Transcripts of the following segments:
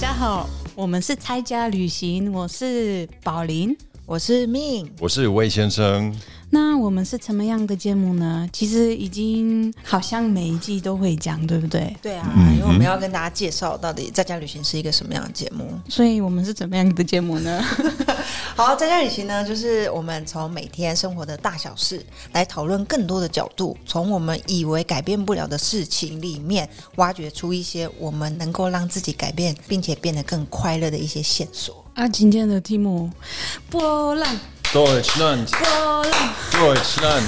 家好，我们是拆家旅行，我是宝林。我是命，我是魏先生。那我们是什么样的节目呢？其实已经好像每一季都会讲，对不对？对啊，因为我们要跟大家介绍到底在家旅行是一个什么样的节目。所以我们是怎么样的节目呢？好，在家旅行呢，就是我们从每天生活的大小事来讨论更多的角度，从我们以为改变不了的事情里面挖掘出一些我们能够让自己改变并且变得更快乐的一些线索。啊，今天的题目波浪。Deutschland，波浪。Deutschland。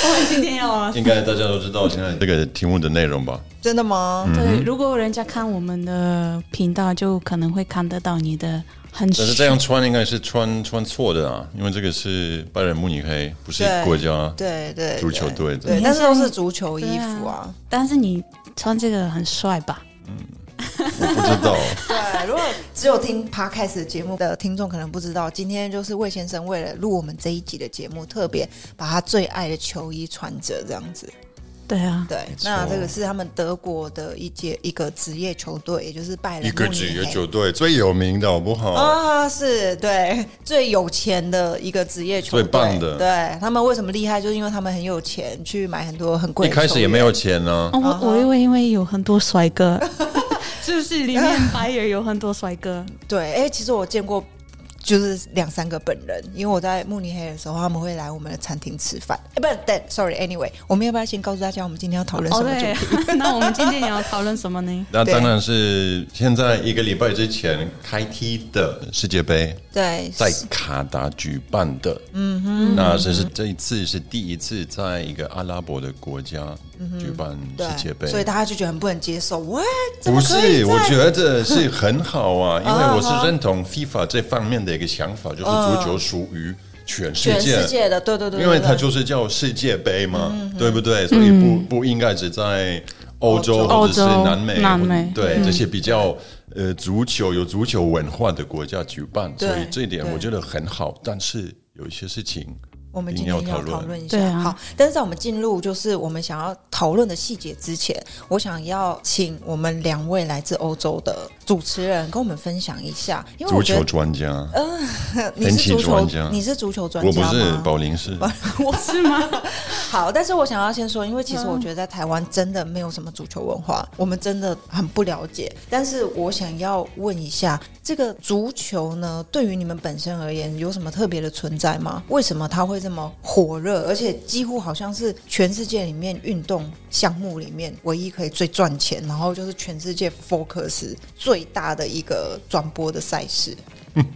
我们今天要 应该大家都知道现在这个题目的内容吧？真的吗？对，如果人家看我们的频道，就可能会看得到你的很。但是这样穿应该是穿穿错的啊，因为这个是拜仁慕尼黑，不是国家对对足球队的，对，但是都是足球衣服啊。但是你穿这个很帅吧？嗯。我不知道。对，如果只有听 podcast 节目的听众可能不知道，今天就是魏先生为了录我们这一集的节目，特别把他最爱的球衣穿着这样子。对啊，对，那这个是他们德国的一届一个职业球队，也就是拜仁一个职业球队最有名的好不好啊？是对最有钱的一个职业球队，最棒的。对他们为什么厉害？就是因为他们很有钱，去买很多很贵。一开始也没有钱呢。我我以为因为有很多帅哥。是不是里面白人有很多帅哥？对，哎，其实我见过。就是两三个本人，因为我在慕尼黑的时候，他们会来我们的餐厅吃饭。哎，不对，sorry，anyway，我们要不要先告诉大家，我们今天要讨论什么主题？那我们今天要讨论什么呢？那当然是现在一个礼拜之前开踢的世界杯，对，在卡达举办的。嗯哼，那这是这一次是第一次在一个阿拉伯的国家举办世界杯，所以大家就觉得很不能接受。喂，不是，我觉得是很好啊，因为我是 认同 FIFA 这方面的。一个想法就是足球属于全世界，全世界的，对对对，因为它就是叫世界杯嘛，对不对？所以不不应该只在欧洲或者是南美，南美。对这些比较呃足球有足球文化的国家举办，所以这一点我觉得很好。但是有一些事情。我们今天要讨论一下，好。但是在我们进入就是我们想要讨论的细节之前，我想要请我们两位来自欧洲的主持人跟我们分享一下，因为足球专家，嗯，你是足球，你是足球专家，我不是，保林是，我是吗？好，但是我想要先说，因为其实我觉得在台湾真的没有什么足球文化，我们真的很不了解。但是我想要问一下，这个足球呢，对于你们本身而言，有什么特别的存在吗？为什么它会？这么火热，而且几乎好像是全世界里面运动项目里面唯一可以最赚钱，然后就是全世界 focus 最大的一个转播的赛事。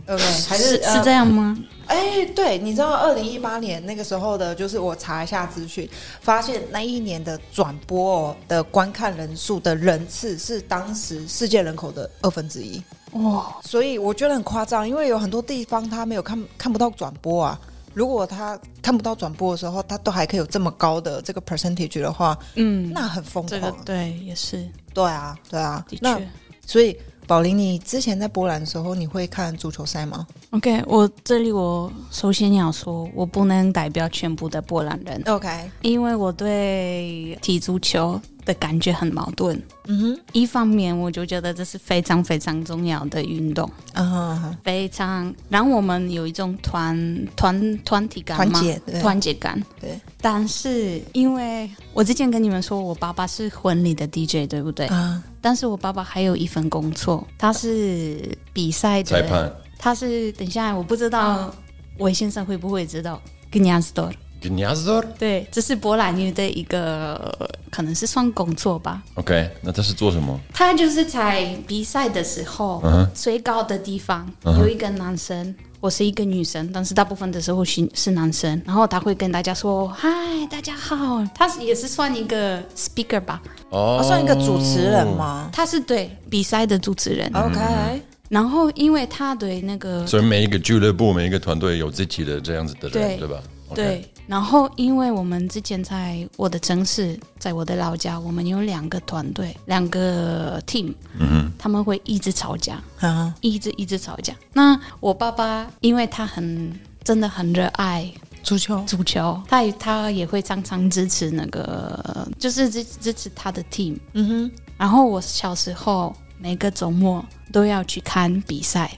OK，还是是这样吗？哎，对，你知道二零一八年那个时候的，就是我查一下资讯，发现那一年的转播的观看人数的人次是当时世界人口的二分之一。哇，所以我觉得很夸张，因为有很多地方他没有看看不到转播啊。如果他看不到转播的时候，他都还可以有这么高的这个 percentage 的话，嗯，那很疯狂。对，也是。对啊，对啊，的确。所以，宝林，你之前在波兰的时候，你会看足球赛吗？OK，我这里我首先要说，我不能代表全部的波兰人。OK，因为我对踢足球。的感觉很矛盾。嗯哼，一方面我就觉得这是非常非常重要的运动，啊，非常让我们有一种团团团体感、团结团结感。对，但是因为我之前跟你们说，我爸爸是婚礼的 DJ，对不对？啊，但是我爸爸还有一份工作，他是比赛的裁判。他是等一下，我不知道韦先生会不会知道 g n a z d o r Gniazdo？对，这是波兰语的一个，可能是算工作吧。OK，那他是做什么？他就是在比赛的时候，最高的地方有一个男生，我是一个女生，但是大部分的时候是是男生，然后他会跟大家说：“嗨，大家好。”他也是算一个 speaker 吧？哦，算一个主持人吗？他是对比赛的主持人。OK，然后因为他对那个，所以每一个俱乐部、每一个团队有自己的这样子的人，对吧？对。然后，因为我们之前在我的城市，在我的老家，我们有两个团队，两个 team，嗯他们会一直吵架，啊，一直一直吵架。那我爸爸，因为他很真的很热爱足球，足球，他他也会常常支持那个，就是支支持他的 team，嗯哼。然后我小时候。每个周末都要去看比赛。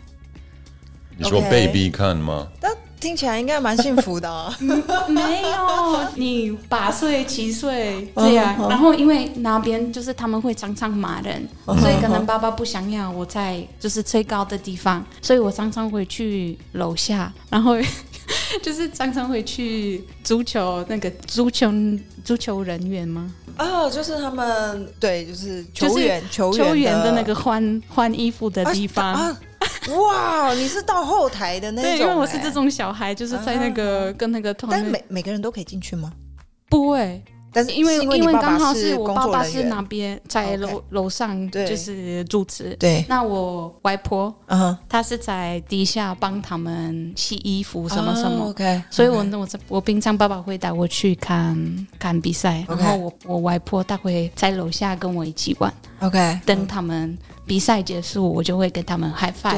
你说被逼看吗？那听起来应该蛮幸福的。没有，你八岁、七岁这样，然后因为那边就是他们会常常骂人，所以可能爸爸不想要我在就是最高的地方，所以我常常会去楼下，然后 就是常常会去足球那个足球足球人员吗？哦，就是他们对，就是球员球球员的那个换换衣服的地方。哇，你是到后台的那种？对，因为我是这种小孩，就是在那个跟那个团。但每每个人都可以进去吗？不会，但是因为因为刚好是我爸爸是那边在楼楼上，就是主持。对，那我外婆，嗯，她是在底下帮他们洗衣服什么什么。OK，所以我我我平常爸爸会带我去看看比赛，然后我我外婆她会在楼下跟我一起玩。OK，等他们。比赛结束，我就会跟他们嗨翻。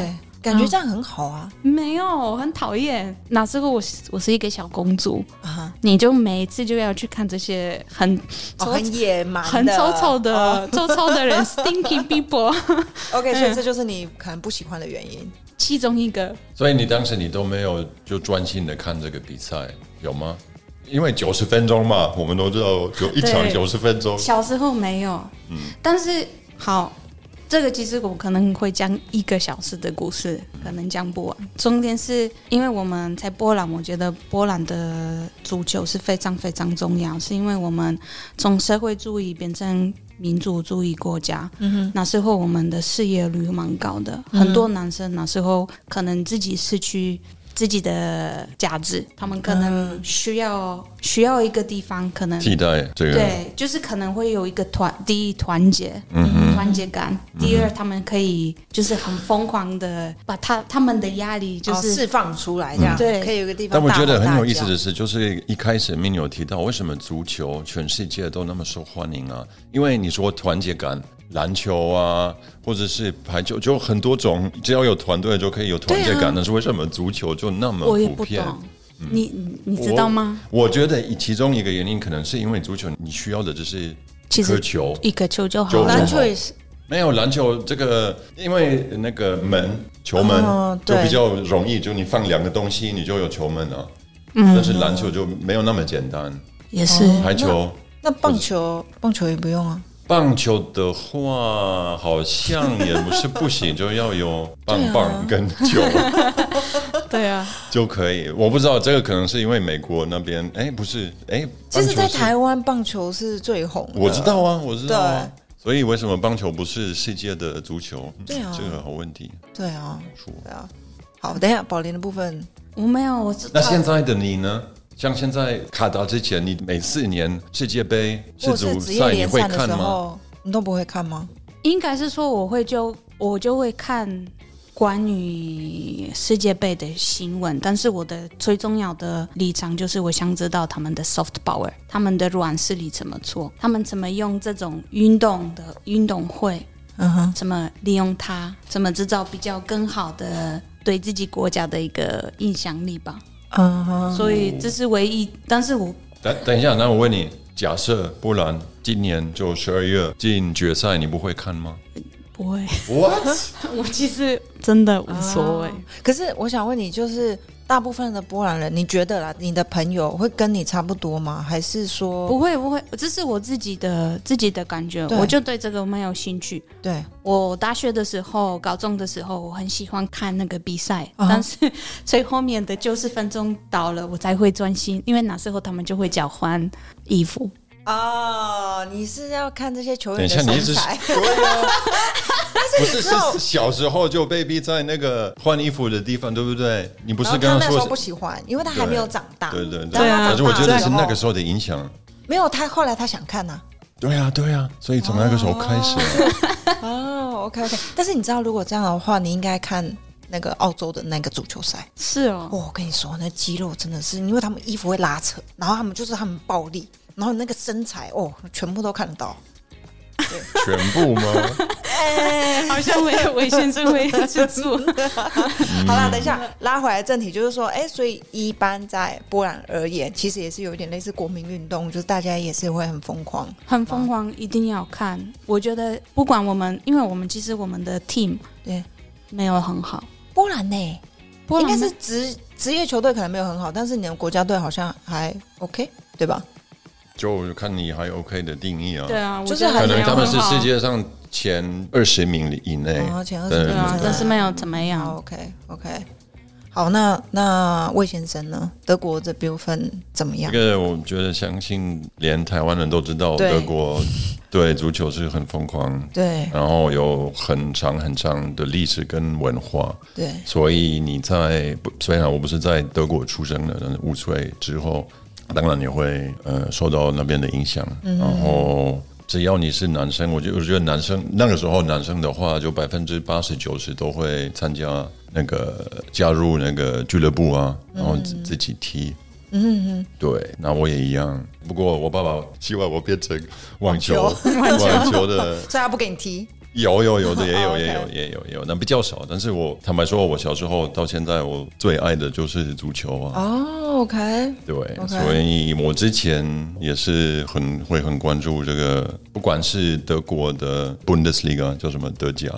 对，感觉这样很好啊。没有，很讨厌。那时候我我是一个小公主啊，你就每一次就要去看这些很很野蛮、很臭臭的、臭臭的人，stinky people。OK，所以这就是你可能不喜欢的原因，其中一个。所以你当时你都没有就专心的看这个比赛，有吗？因为九十分钟嘛，我们都知道有一场九十分钟。小时候没有，嗯，但是好。这个其实我可能会讲一个小时的故事，可能讲不完。重点是因为我们在波兰，我觉得波兰的足球是非常非常重要，是因为我们从社会主义变成民主主义国家。嗯哼，那时候我们的失业率蛮高的，很多男生那时候可能自己失去。自己的价值，他们可能需要需要一个地方，可能替代这个对，就是可能会有一个团，第一团结，嗯团结感；第二，他们可以就是很疯狂的把他他们的压力就是释放出来，这样对，可以有一个地方。但我觉得很有意思的是，就是一开始 Min 有提到，为什么足球全世界都那么受欢迎啊？因为你说团结感。篮球啊，或者是排球，就很多种，只要有团队就可以有团结感。但是为什么足球就那么普遍？你你知道吗？我觉得其中一个原因可能是因为足球，你需要的就是一颗球，一个球就好。篮球也是没有篮球这个，因为那个门球门就比较容易，就你放两个东西，你就有球门了。嗯，但是篮球就没有那么简单。也是排球，那棒球棒球也不用啊。棒球的话，好像也不是不行，就要有棒棒跟球，对啊，就可以。我不知道这个可能是因为美国那边，哎，不是，哎，其实，在台湾棒球是最红。我知道啊，我知道啊。所以为什么棒球不是世界的足球？对啊，这个好问题。对啊，对啊。好，等一下，宝莲的部分我没有，我那现在的你呢？像现在卡达之前，你每四年世界杯世足赛你会看吗？你都不会看吗？应该是说我会就我就会看关于世界杯的新闻，但是我的最重要的立场就是我想知道他们的 soft power，他们的软实力怎么做，他们怎么用这种运动的运动会，嗯哼，怎么利用它，怎么制造比较更好的对自己国家的一个影响力吧。嗯，所以这是唯一。但是我等等一下，那我问你，假设不然今年就十二月进决赛，你不会看吗？不会。What？我其实真的无所谓。可是我想问你，就是。大部分的波兰人，你觉得啦？你的朋友会跟你差不多吗？还是说不会不会？这是我自己的自己的感觉，我就对这个没有兴趣。对我大学的时候、高中的时候，我很喜欢看那个比赛，但是 最后面的九十分钟到了，我才会专心，因为那时候他们就会交换衣服。哦，你是要看这些球员的身材？对啊，不是是小时候就被逼在那个换衣服的地方，对不对？你不是刚刚说不喜欢，因为他还没有长大。对对对啊！反正我觉得是那个时候的影响。没有他后来他想看呐。对啊对啊，所以从那个时候开始。哦，OK OK。但是你知道，如果这样的话，你应该看那个澳洲的那个足球赛。是哦，我跟你说，那肌肉真的是，因为他们衣服会拉扯，然后他们就是他们暴力。然后那个身材哦，全部都看得到，全部吗？好像没有魏先生会去做。好了，等一下拉回来正题，就是说，哎，所以一般在波兰而言，其实也是有一点类似国民运动，就是大家也是会很疯狂，很疯狂，一定要看。我觉得不管我们，因为我们其实我们的 team 对没有很好，波兰呢，应该是职职业球队可能没有很好，但是你的国家队好像还 OK，对吧？就看你还 OK 的定义啊。对啊，就是可能他们是世界上前二十名以内，前二十名啊，但是没有怎么样。OK OK，好，那那魏先生呢？德国这部分怎么样？这个我觉得相信连台湾人都知道，德国 对足球是很疯狂，对，然后有很长很长的历史跟文化，对，所以你在虽然我不是在德国出生的，但是五岁之后。当然你会呃受到那边的影响，然后只要你是男生，我就我觉得男生那个时候男生的话，就百分之八十九十都会参加那个加入那个俱乐部啊，然后自自己踢。嗯嗯，对，那我也一样。不过我爸爸 希望我变成网球网球的，所以他不给你踢。有有有的也有 也有也有也有，那比较少。但是我坦白说，我小时候到现在，我最爱的就是足球啊。哦，OK，对，所以我之前也是很会很关注这个，不管是德国的 Bundesliga 叫什么德甲。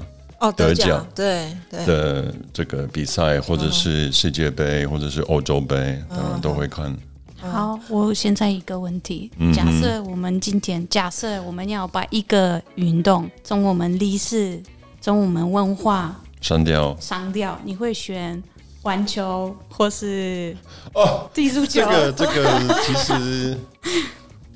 哦，德甲对对。的这个比赛，或者是世界杯，或者是欧洲杯，当然都会看。好，我现在一个问题：假设我们今天，假设我们要把一个运动从我们历史、从我们文化删掉，删掉，你会选环球或是哦踢足球？这个这个其实，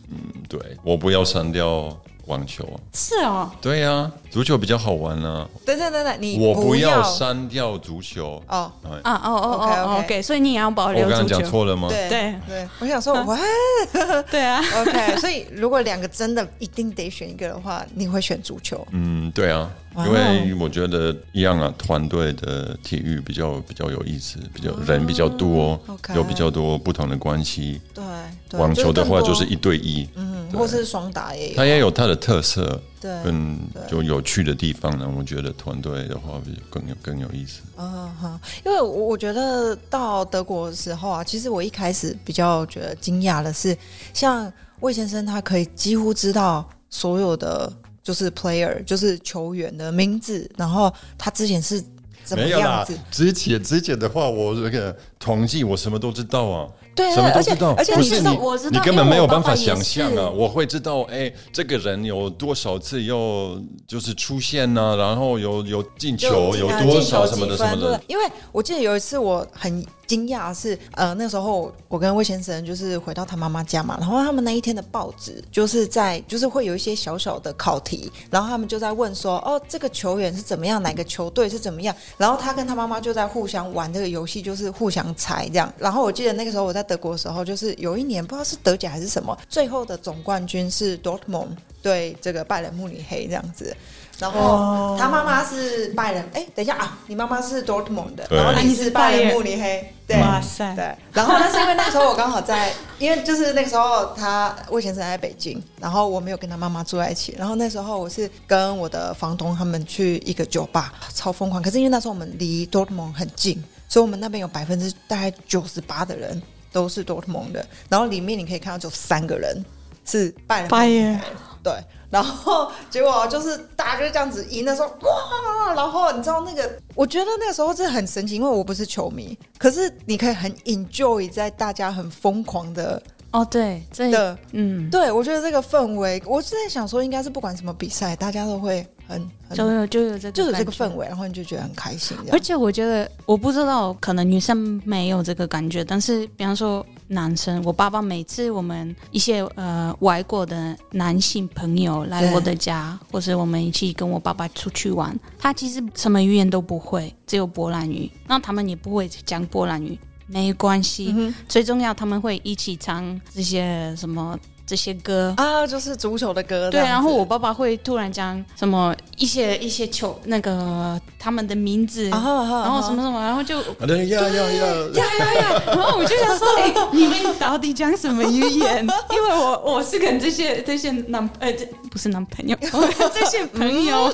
嗯，对我不要删掉。网球。是哦，对呀，足球比较好玩呢。等等等等，你我不要删掉足球。哦。啊哦哦哦，OK，所以你也要保留。我刚刚讲错了吗？对对。对，我想说，我 对啊，OK，所以如果两个真的一定得选一个的话，你会选足球？嗯，对啊。因为我觉得一样啊，团队的体育比较比较有意思，比较人比较多，有比较多不同的关系。对，网球的话就是一对一，嗯，或是双打也有，它也有它的特色，对，嗯就有趣的地方呢。我觉得团队的话比更有更有意思。嗯哼，因为我我觉得到德国的时候啊，其实我一开始比较觉得惊讶的是，像魏先生他可以几乎知道所有的。就是 player，就是球员的名字，然后他之前是怎么样子？之前之前的话，我这个统计我什么都知道啊。对，什么都知道，而且你知道，我知道，你根本没有办法想象啊！我会知道，哎，这个人有多少次又就是出现呢？然后有有进球，有多少什么的什么的。因为我记得有一次我很惊讶，是呃那时候我跟魏先生就是回到他妈妈家嘛，然后他们那一天的报纸就是在就是会有一些小小的考题，然后他们就在问说，哦，这个球员是怎么样，哪个球队是怎么样？然后他跟他妈妈就在互相玩这个游戏，就是互相猜这样。然后我记得那个时候我在。德国的时候，就是有一年不知道是德甲还是什么，最后的总冠军是 Dortmund 对这个拜仁慕尼黑这样子。然后他妈妈是拜仁，哎，等一下啊，你妈妈是 Dortmund 的，然后你是拜仁慕尼黑，对，哇塞，对。然后那是因为那时候我刚好在，因为就是那个时候他魏先生在北京，然后我没有跟他妈妈住在一起。然后那时候我是跟我的房东他们去一个酒吧，超疯狂。可是因为那时候我们离 Dortmund 很近，所以我们那边有百分之大概九十八的人。都是多特蒙的，然后里面你可以看到只有三个人是拜仁，对，然后结果就是大家就这样子赢的时候，哇！然后你知道那个，我觉得那个时候是很神奇，因为我不是球迷，可是你可以很 enjoy 在大家很疯狂的。哦，对，这的，嗯，对，我觉得这个氛围，我是在想说，应该是不管什么比赛，大家都会很就有就有这就有这个氛围，然后你就觉得很开心。而且我觉得，我不知道，可能女生没有这个感觉，但是比方说男生，我爸爸每次我们一些呃外国的男性朋友来我的家，或者我们一起跟我爸爸出去玩，他其实什么语言都不会，只有波兰语，那他们也不会讲波兰语。没关系，最重要他们会一起唱这些什么。这些歌。啊，就是足球的歌。对，然后我爸爸会突然讲什么一些一些球那个他们的名字，然后什么什么，然后就呀呀呀呀呀呀，然后我就想说，哎，你们到底讲什么语言？因为我我是跟这些这些男呃这不是男朋友，这些朋友，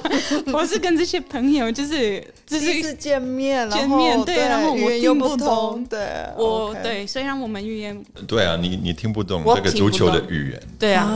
我是跟这些朋友就是第一次见面，见面对，然后我听不通，对，我对，虽然我们语言对啊，你你听不懂这个足球的语言，对啊，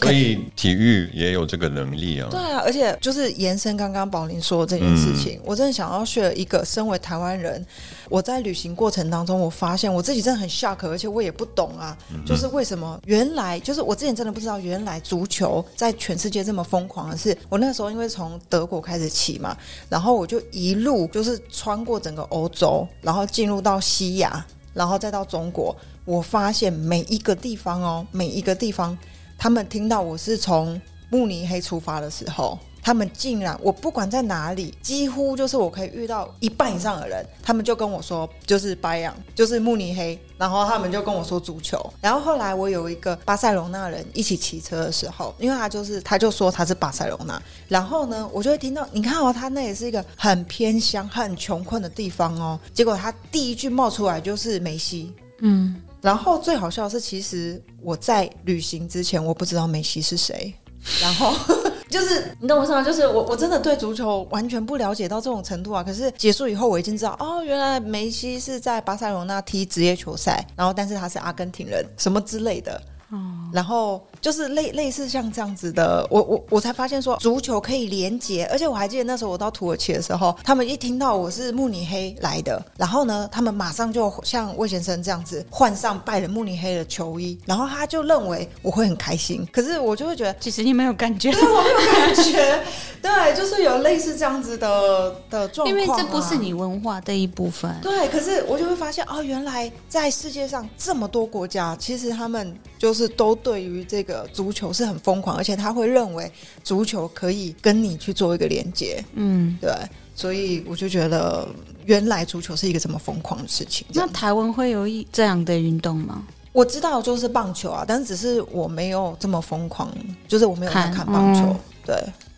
所以体育也有这个能力啊，对啊，而且就是延伸刚刚宝林说这件事情，我真的想要学一个身为台湾人。我在旅行过程当中，我发现我自己真的很 shock，而且我也不懂啊，就是为什么原来就是我之前真的不知道，原来足球在全世界这么疯狂的是，我那时候因为从德国开始起嘛，然后我就一路就是穿过整个欧洲，然后进入到西亚，然后再到中国，我发现每一个地方哦，每一个地方，他们听到我是从慕尼黑出发的时候。他们竟然，我不管在哪里，几乎就是我可以遇到一半以上的人，他们就跟我说，就是白羊，就是慕尼黑，然后他们就跟我说足球。然后后来我有一个巴塞隆那人一起骑车的时候，因为他就是他就说他是巴塞隆那，然后呢，我就会听到，你看哦，他那也是一个很偏乡、很穷困的地方哦。结果他第一句冒出来就是梅西，嗯。然后最好笑的是，其实我在旅行之前我不知道梅西是谁，然后。就是你懂我意思吗？就是我我真的对足球完全不了解到这种程度啊！可是结束以后，我已经知道哦，原来梅西是在巴塞罗那踢职业球赛，然后但是他是阿根廷人，什么之类的。哦，然后就是类类似像这样子的，我我我才发现说足球可以连接，而且我还记得那时候我到土耳其的时候，他们一听到我是慕尼黑来的，然后呢，他们马上就像魏先生这样子换上拜仁慕尼黑的球衣，然后他就认为我会很开心，可是我就会觉得其实你没有感觉，对我没有感觉，对，就是有类似这样子的的状况，因为这不是你文化的一部分，对，可是我就会发现哦，原来在世界上这么多国家，其实他们就是。是都对于这个足球是很疯狂，而且他会认为足球可以跟你去做一个连接，嗯，对，所以我就觉得原来足球是一个这么疯狂的事情。那台湾会有一这样的运动吗？我知道就是棒球啊，但是只是我没有这么疯狂，就是我没有在看棒球。对，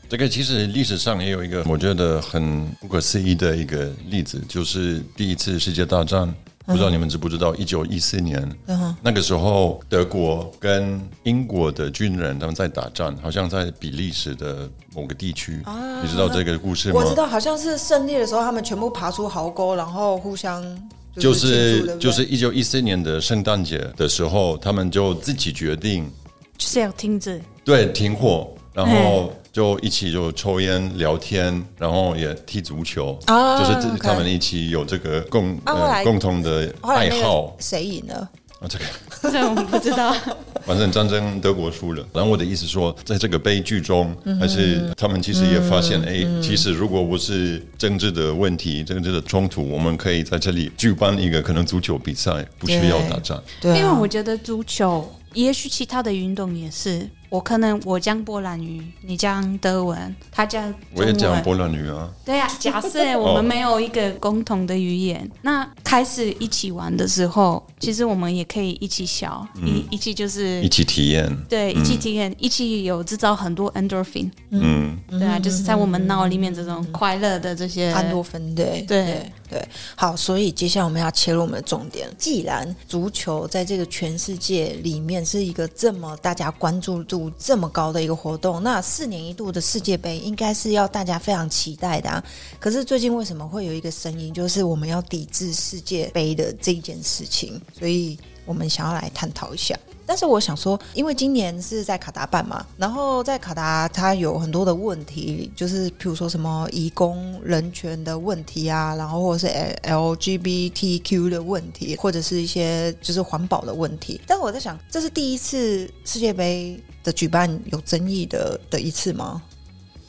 这个其实历史上也有一个我觉得很不可思议的一个例子，就是第一次世界大战。不知道你们知不知道，一九一四年那个时候，德国跟英国的军人他们在打仗，好像在比利时的某个地区。你知道这个故事吗？我知道，好像是胜利的时候，他们全部爬出壕沟，然后互相就是就是一九一四年的圣诞节的时候，他们就自己决定就是要停止，对，停火，然后。就一起就抽烟聊天，然后也踢足球，就是他们一起有这个共共同的爱好。谁赢了？啊，这个 这我们不知道。反正战争德国输了。然后我的意思说，在这个悲剧中，还是他们其实也发现，哎，其实如果不是政治的问题、政治的冲突，我们可以在这里举办一个可能足球比赛，不需要打仗。对，因为我觉得足球，也许其他的运动也是。我可能我讲波兰语，你讲德文，他讲我也讲波兰语啊。对啊，假设 我们没有一个共同的语言，那开始一起玩的时候，其实我们也可以一起笑，一一起就是一起体验，对，一起体验，一起有制造很多 endorphin，嗯，对啊，就是在我们脑里面这种快乐的这些安多芬，对对对。好，所以接下来我们要切入我们的重点。既然足球在这个全世界里面是一个这么大家关注度。这么高的一个活动，那四年一度的世界杯应该是要大家非常期待的啊。可是最近为什么会有一个声音，就是我们要抵制世界杯的这件事情？所以我们想要来探讨一下。但是我想说，因为今年是在卡达办嘛，然后在卡达它有很多的问题，就是譬如说什么移工人权的问题啊，然后或者是 LGBTQ 的问题，或者是一些就是环保的问题。但是我在想，这是第一次世界杯。的举办有争议的的一次吗？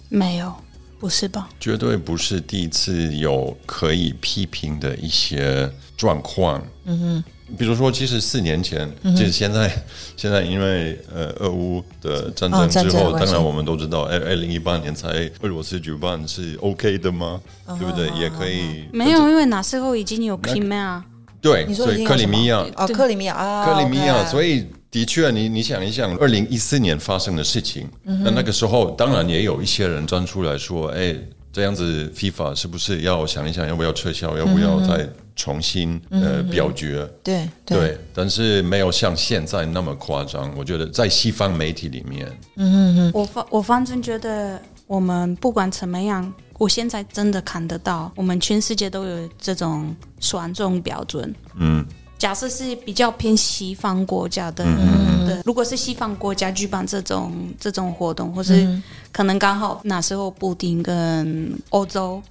没有，不是吧？绝对不是第一次有可以批评的一些状况。嗯哼，比如说，其实四年前，就是现在，现在因为呃，俄乌的战争之后，当然我们都知道，二二零一八年才俄罗斯举办是 OK 的吗？对不对？也可以没有，因为那时候已经有 Crimea，对，所以克里米亚。哦，克里米亚啊，克里米亚，所以。的确，你你想一想，二零一四年发生的事情，那那个时候当然也有一些人站出来说：“哎，这样子 FIFA 是不是要想一想，要不要撤销，要不要再重新呃表决？”对对，但是没有像现在那么夸张。我觉得在西方媒体里面，嗯嗯嗯，我反我反正觉得我们不管怎么样，我现在真的看得到，我们全世界都有这种选中标准，嗯。假设是比较偏西方国家的，嗯的如果是西方国家举办这种这种活动，或是可能刚好那时候布丁跟欧洲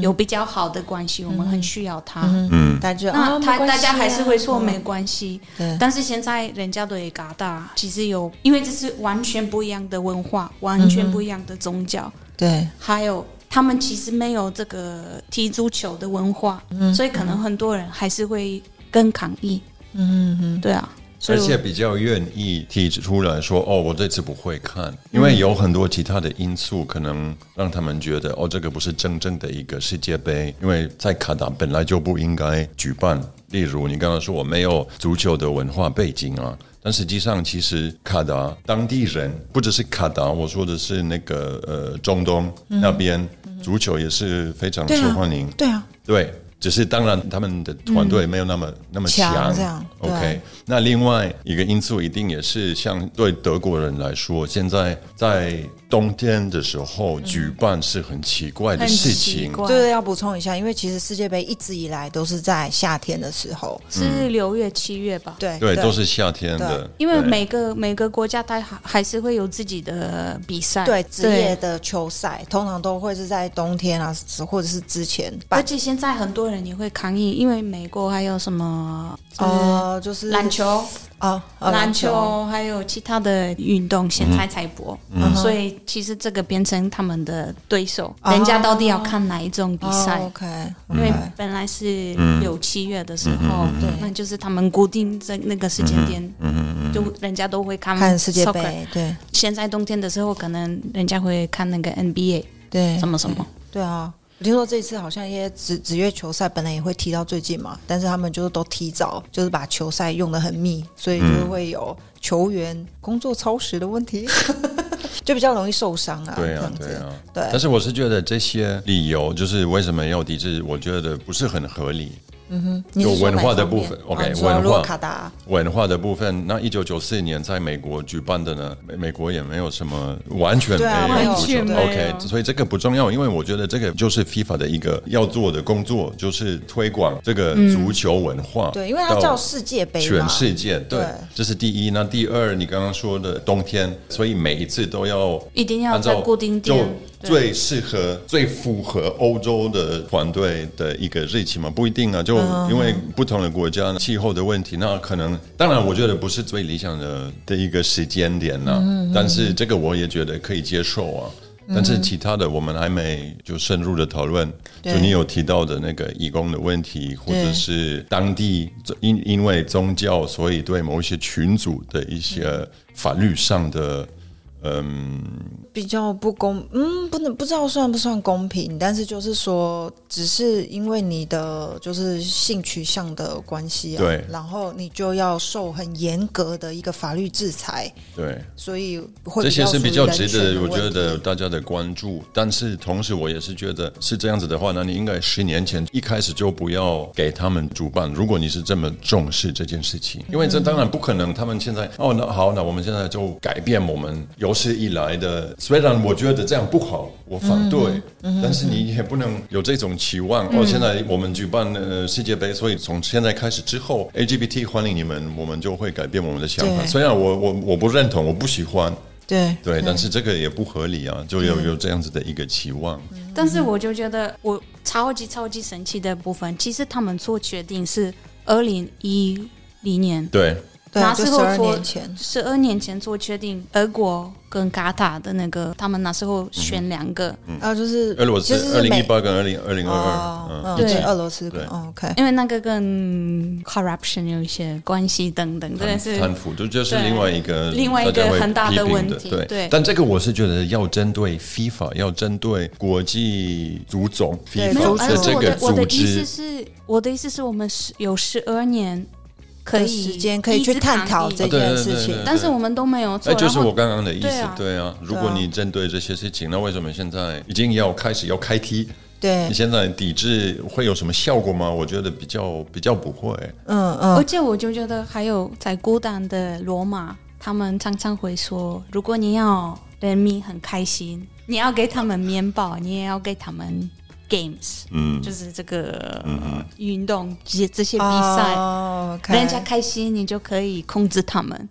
有比较好的关系，我们很需要他，嗯，大家那他大家还是会说没关系，但是现在人家都也嘎大，其实有，因为这是完全不一样的文化，完全不一样的宗教，对，还有他们其实没有这个踢足球的文化，所以可能很多人还是会。更抗议，嗯嗯，对啊，而且比较愿意提出来说，哦，我这次不会看，因为有很多其他的因素可能让他们觉得，哦，这个不是真正的一个世界杯，因为在卡达本来就不应该举办。例如，你刚刚说我没有足球的文化背景啊，但实际上其实卡达当地人不只是卡达，我说的是那个呃中东那边足球也是非常受欢迎，对啊，对。只是当然，他们的团队没有那么那么强。这样，OK。那另外一个因素，一定也是像对德国人来说，现在在。冬天的时候举办是很奇怪的事情。对对，要补充一下，因为其实世界杯一直以来都是在夏天的时候，是六月、七月吧？对对，都是夏天的。因为每个每个国家它还还是会有自己的比赛，对职业的球赛，通常都会是在冬天啊，或者是之前。而且现在很多人也会抗议，因为美国还有什么呃，就是篮球。啊，篮球还有其他的运动现在才播，所以其实这个变成他们的对手，人家到底要看哪一种比赛？OK，因为本来是六七月的时候，对，那就是他们固定在那个时间点，就人家都会看看世界杯。对，现在冬天的时候，可能人家会看那个 NBA，对，什么什么，对啊。我听说这次好像一些职职业球赛本来也会踢到最近嘛，但是他们就是都提早，就是把球赛用的很密，所以就会有球员工作超时的问题，就比较容易受伤啊。对啊，对啊，对。但是我是觉得这些理由就是为什么要抵制，我觉得不是很合理。嗯哼，有文化的部分，OK，文化卡达文化的部分。那一九九四年在美国举办的呢，美美国也没有什么完全没有足球，OK，所以这个不重要，因为我觉得这个就是 FIFA 的一个要做的工作，就是推广这个足球文化。对，因为它叫世界杯，全世界对，这是第一。那第二，你刚刚说的冬天，所以每一次都要一定要在固定点。最适合、最符合欧洲的团队的一个日期嘛？不一定啊，就因为不同的国家气候的问题，那可能当然，我觉得不是最理想的的一个时间点呢。但是这个我也觉得可以接受啊。但是其他的我们还没就深入的讨论。就你有提到的那个义工的问题，或者是当地因因为宗教，所以对某一些群组的一些法律上的。嗯，比较不公，嗯，不能不知道算不算公平，但是就是说，只是因为你的就是性取向的关系啊，对，然后你就要受很严格的一个法律制裁，对，所以会这些是比较值得我觉得大家的关注。但是同时，我也是觉得是这样子的话，那你应该十年前一开始就不要给他们主办。如果你是这么重视这件事情，因为这当然不可能，他们现在哦，那好，那我们现在就改变我们有。有史以来的，虽然我觉得这样不好，我反对，但是你也不能有这种期望。哦，现在我们举办呃世界杯，所以从现在开始之后，LGBT 欢迎你们，我们就会改变我们的想法。虽然我我我不认同，我不喜欢，对对，但是这个也不合理啊，就有有这样子的一个期望。但是我就觉得，我超级超级神奇的部分，其实他们做决定是二零一零年，对。那时候做十二年前做确定，俄国跟卡塔的那个，他们那时候选两个，然后，就是俄罗斯二零一八跟二零二零二二，对，俄罗斯对，OK，因为那个跟 corruption 有一些关系等等，真的是贪腐，这就是另外一个另外一个很大的问题，对。但这个我是觉得要针对 FIFA，要针对国际足总 FIFA 的这个组织。我的意思是，我的意思是我们是有十二年。可以时间可以去探讨这件事情，但是我们都没有做。哎，就是我刚刚的意思，对啊。如果你针对这些事情，那为什么现在已经要开始要开踢？对，你现在抵制会有什么效果吗？我觉得比较比较不会。嗯嗯。而且我就觉得还有在孤单的罗马，他们常常会说，如果你要人民很开心，你要给他们面包，你也要给他们。Games，嗯，就是这个运动这些这些比赛，人家开心，你就可以控制他们。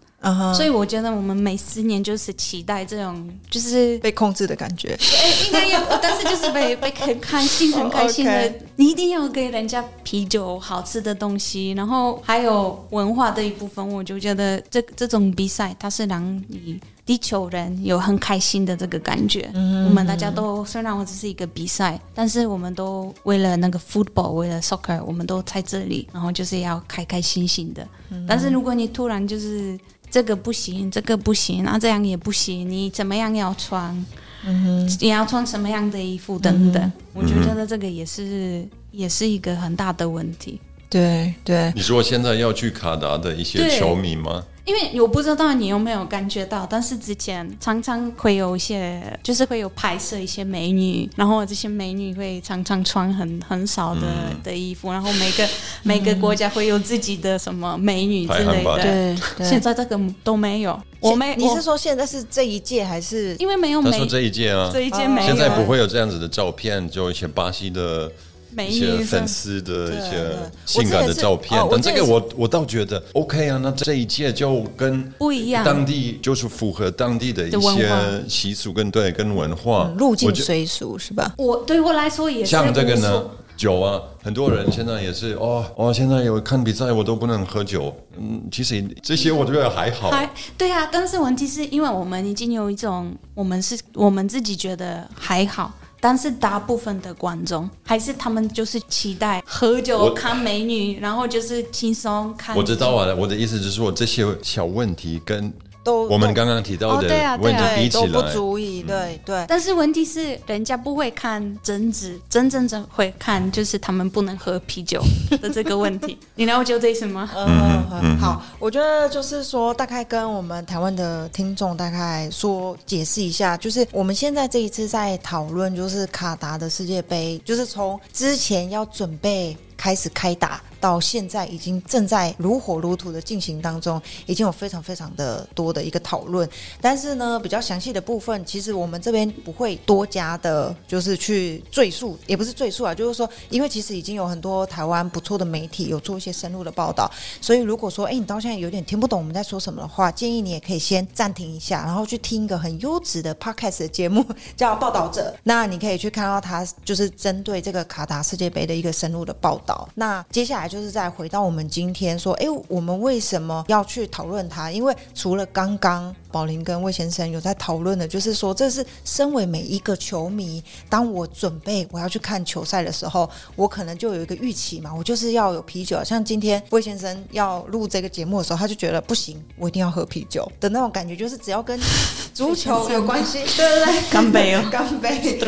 所以我觉得我们每四年就是期待这种就是被控制的感觉。哎，应该有，但是就是被 被很开心、很开心的。你一定要给人家啤酒、好吃的东西，然后还有文化的一部分。我就觉得这这种比赛，它是让你。地球人有很开心的这个感觉，我们大家都虽然我只是一个比赛，但是我们都为了那个 football，为了 soccer，我们都在这里，然后就是要开开心心的。但是如果你突然就是这个不行，这个不行，那这样也不行，你怎么样要穿，嗯你要穿什么样的衣服等等，我就觉得这个也是也是一个很大的问题。对对，你说现在要去卡达的一些球迷吗？因为我不知道你有没有感觉到，但是之前常常会有一些，就是会有拍摄一些美女，然后这些美女会常常穿很很少的的衣服，然后每个每个国家会有自己的什么美女之类的。对，现在这个都没有。我没，你是说现在是这一届还是？因为没有。他说这一届啊，这一届没有。现在不会有这样子的照片，就一些巴西的。一些粉丝的一些性感的照片，但这个我我倒觉得 OK 啊。那这一届就跟不一样，当地就是符合当地的一些习俗跟对跟文化，入境随俗是吧？我对我来说也是。像这个呢，酒啊，很多人现在也是哦哦，现在有看比赛我都不能喝酒。嗯，其实这些我觉得还好。还对啊，但是问题是因为我们已经有一种，我们是我们自己觉得还好。但是大部分的观众还是他们就是期待喝酒看美女，然后就是轻松看。我知道啊，我的意思就是说这些小问题跟。我们刚刚提到的问题比起来都不足以，对对。但是问题是，人家不会看真挚，真正正会看就是他们不能喝啤酒的这个问题。你了解这意思吗？嗯，好，我觉得就是说，大概跟我们台湾的听众大概说解释一下，就是我们现在这一次在讨论，就是卡达的世界杯，就是从之前要准备开始开打。到现在已经正在如火如荼的进行当中，已经有非常非常的多的一个讨论。但是呢，比较详细的部分，其实我们这边不会多加的，就是去赘述，也不是赘述啊，就是说，因为其实已经有很多台湾不错的媒体有做一些深入的报道。所以如果说，哎，你到现在有点听不懂我们在说什么的话，建议你也可以先暂停一下，然后去听一个很优质的 podcast 的节目，叫《报道者》。那你可以去看到他就是针对这个卡达世界杯的一个深入的报道。那接下来。就是再回到我们今天说，哎，我们为什么要去讨论它？因为除了刚刚宝林跟魏先生有在讨论的，就是说，这是身为每一个球迷，当我准备我要去看球赛的时候，我可能就有一个预期嘛，我就是要有啤酒。像今天魏先生要录这个节目的时候，他就觉得不行，我一定要喝啤酒的那种感觉，就是只要跟足球有关系，对不对？干杯哦，干杯！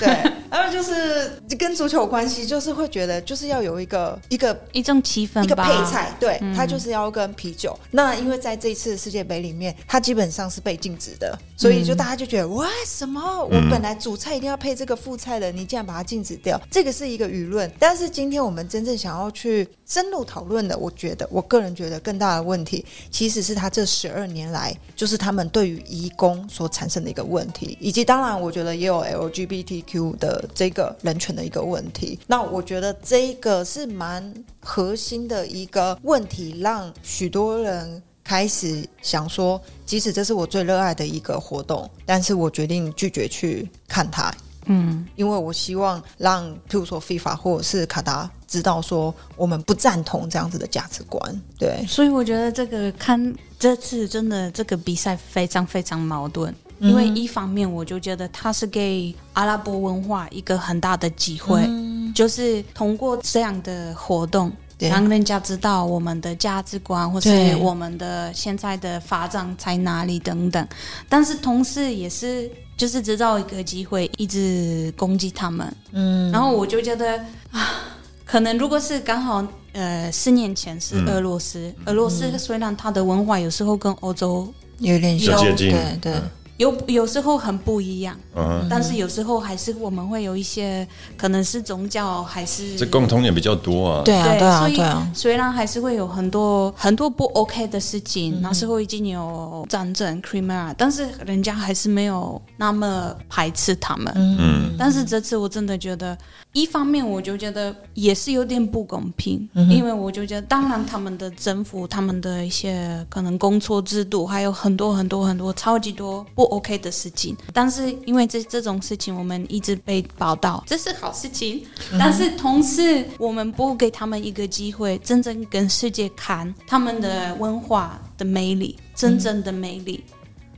对，然后就是跟足球有关系，就是会觉得就是要有一个一个。一种气氛，一个配菜，对，他就是要跟啤酒。那因为在这一次世界杯里面，它基本上是被禁止的，所以就大家就觉得，哇什么我本来主菜一定要配这个副菜的，你竟然把它禁止掉？这个是一个舆论。但是今天我们真正想要去深入讨论的，我觉得，我个人觉得更大的问题，其实是他这十二年来，就是他们对于移工所产生的一个问题，以及当然，我觉得也有 LGBTQ 的这个人权的一个问题。那我觉得这个是蛮。核心的一个问题，让许多人开始想说，即使这是我最热爱的一个活动，但是我决定拒绝去看它。嗯，因为我希望让，譬如说 FIFA 或者是卡达知道说，我们不赞同这样子的价值观。对，所以我觉得这个看这次真的这个比赛非常非常矛盾。因为一方面，我就觉得它是给阿拉伯文化一个很大的机会，就是通过这样的活动，让人家知道我们的价值观，或是我们的现在的发展在哪里等等。但是同时，也是就是制造一个机会，一直攻击他们。嗯，然后我就觉得啊。可能如果是刚好呃四年前是俄罗斯，俄罗斯虽然它的文化有时候跟欧洲有点像，接近，对对。有有时候很不一样，嗯，但是有时候还是我们会有一些可能是宗教还是这共同点比较多啊，对啊对啊对啊，虽然还是会有很多很多不 OK 的事情，那时候已经有战争 Crimea，但是人家还是没有那么排斥他们，嗯，但是这次我真的觉得，一方面我就觉得也是有点不公平，因为我就觉得，当然他们的政府他们的一些可能工作制度还有很多很多很多超级多不。OK 的事情，但是因为这这种事情，我们一直被报道，这是好事情。但是同时，我们不给他们一个机会，真正跟世界看他们的文化的魅力，真正的魅力。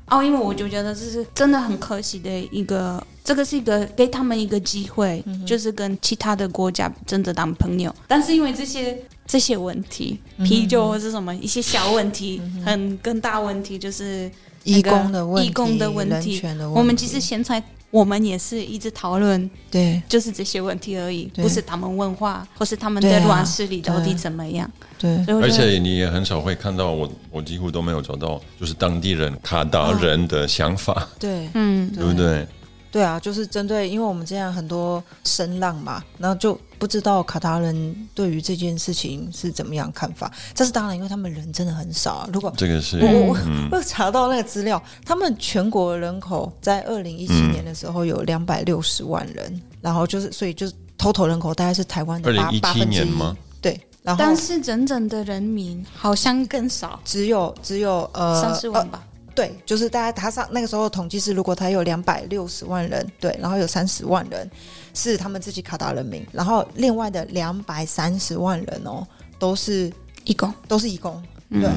哦，因为我就觉得这是真的很可惜的一个，这个是一个给他们一个机会，就是跟其他的国家真的当朋友。但是因为这些这些问题，啤酒或是什么一些小问题，很更大问题就是。义工的问题，义工的问题，我们其实现在我们也是一直讨论，对，就是这些问题而已，不是他们问话或是他们在乱世里到底怎么样。对，而且你也很少会看到我，我几乎都没有找到，就是当地人卡达人的想法。对，嗯，对？不对？对啊，就是针对，因为我们这样很多声浪嘛，然后就不知道卡达人对于这件事情是怎么样看法。这是当然，因为他们人真的很少啊。如果这个是我我 我查到那个资料，他们全国人口在二零一七年的时候有两百六十万人，然后就是所以就是 total 人口大概是台湾的八八分之一吗？对，然后但是整整的人民好像更少，只有只有呃三十万吧。对，就是大家他上那个时候统计是，如果他有两百六十万人，对，然后有三十万人是他们自己卡达人民，然后另外的两百三十万人哦，都是义工，都是义工，对，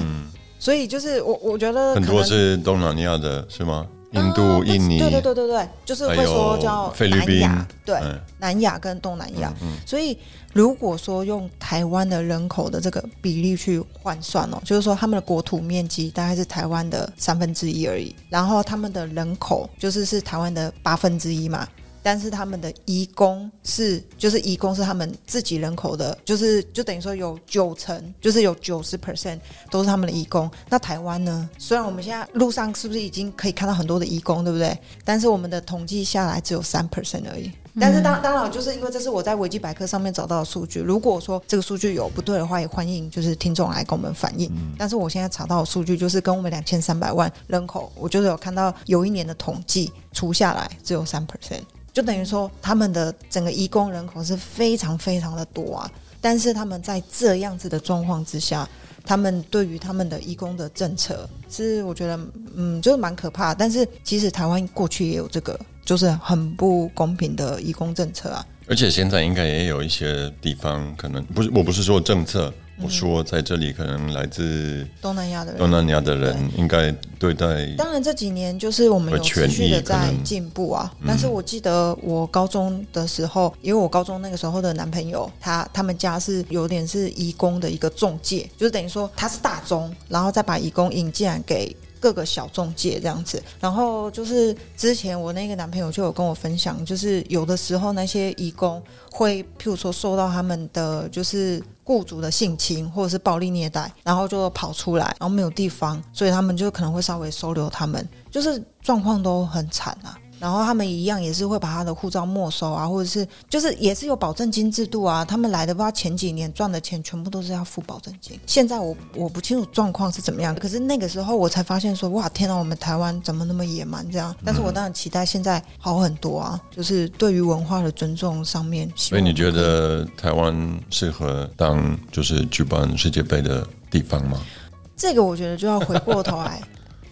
所以就是我我觉得很多是东南亚的是吗？印度、印尼，对对对对对，就是会说叫菲律宾，对，南亚跟东南亚。所以如果说用台湾的人口的这个比例去换算哦，就是说他们的国土面积大概是台湾的三分之一而已，然后他们的人口就是是台湾的八分之一嘛。但是他们的移工是，就是移工是他们自己人口的，就是就等于说有九成，就是有九十 percent 都是他们的移工。那台湾呢？虽然我们现在路上是不是已经可以看到很多的移工，对不对？但是我们的统计下来只有三 percent 而已。但是当当然，就是因为这是我在维基百科上面找到的数据。如果说这个数据有不对的话，也欢迎就是听众来跟我们反映。但是我现在查到的数据就是跟我们两千三百万人口，我就是有看到有一年的统计除下来只有三 percent。就等于说，他们的整个移工人口是非常非常的多啊，但是他们在这样子的状况之下，他们对于他们的移工的政策是，我觉得，嗯，就是蛮可怕。但是其实台湾过去也有这个，就是很不公平的移工政策啊。而且现在应该也有一些地方，可能不是，我不是说政策。我说，在这里可能来自东南亚的人，东南亚的人应该对待。当然，这几年就是我们有持续的在进步啊。但是我记得我高中的时候，因为我高中那个时候的男朋友，他他们家是有点是义工的一个中介，就是等于说他是大中，然后再把义工引进来给。各个小中介这样子，然后就是之前我那个男朋友就有跟我分享，就是有的时候那些义工会，譬如说受到他们的就是雇主的性侵或者是暴力虐待，然后就跑出来，然后没有地方，所以他们就可能会稍微收留他们，就是状况都很惨啊。然后他们一样也是会把他的护照没收啊，或者是就是也是有保证金制度啊。他们来的不知道前几年赚的钱全部都是要付保证金。现在我我不清楚状况是怎么样，可是那个时候我才发现说哇天哪，我们台湾怎么那么野蛮这样？但是我当然期待现在好很多啊，就是对于文化的尊重上面。所以你觉得台湾适合当就是举办世界杯的地方吗？这个我觉得就要回过头来。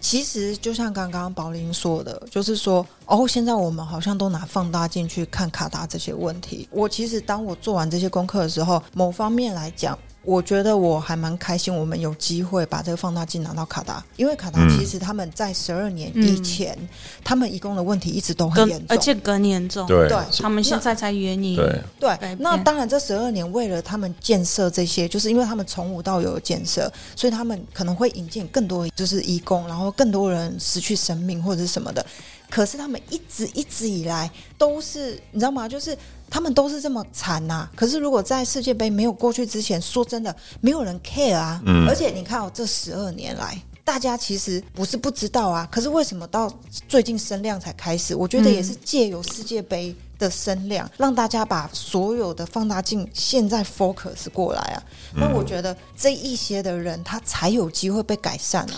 其实就像刚刚宝林说的，就是说，哦，现在我们好像都拿放大镜去看卡达这些问题。我其实当我做完这些功课的时候，某方面来讲。我觉得我还蛮开心，我们有机会把这个放大镜拿到卡达，因为卡达其实他们在十二年以前，他们移工的问题一直都很严重，而且更严重。对，他们现在才约你。对对，那当然这十二年为了他们建设这些，就是因为他们从无到有建设，所以他们可能会引进更多就是移工，然后更多人失去生命或者是什么的。可是他们一直一直以来都是，你知道吗？就是他们都是这么惨呐。可是如果在世界杯没有过去之前，说真的，没有人 care 啊。嗯。而且你看哦，这十二年来，大家其实不是不知道啊，可是为什么到最近声量才开始？我觉得也是借由世界杯。的声量，让大家把所有的放大镜现在 focus 过来啊。那我觉得这一些的人，他才有机会被改善啊。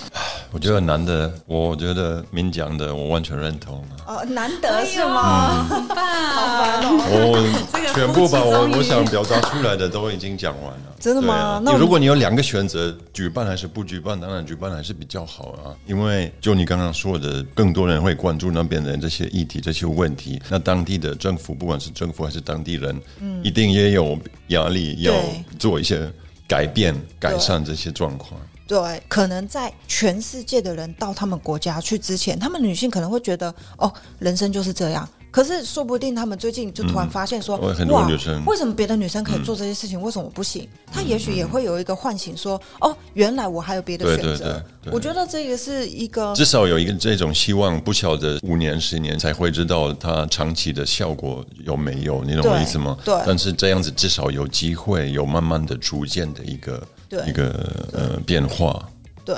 我觉得难得，我觉得明讲的我完全认同啊。哦，难得是吗？很棒，好烦哦。我 全部把我我想表达出来的都已经讲完了。真的吗？那如果你有两个选择，举办还是不举办？当然举办还是比较好啊。因为就你刚刚说的，更多人会关注那边的这些议题、这些问题。那当地的政府，不管是政府还是当地人，嗯，一定也有压力要做一些改变、改善这些状况。对，可能在全世界的人到他们国家去之前，他们女性可能会觉得，哦，人生就是这样。可是说不定他们最近就突然发现说，哇，为什么别的女生可以做这些事情，为什么我不行？他也许也会有一个唤醒，说，哦，原来我还有别的选择。我觉得这个是一个至少有一个这种希望，不晓得五年十年才会知道它长期的效果有没有，你懂我意思吗？对。但是这样子至少有机会，有慢慢的、逐渐的一个一个呃变化。对。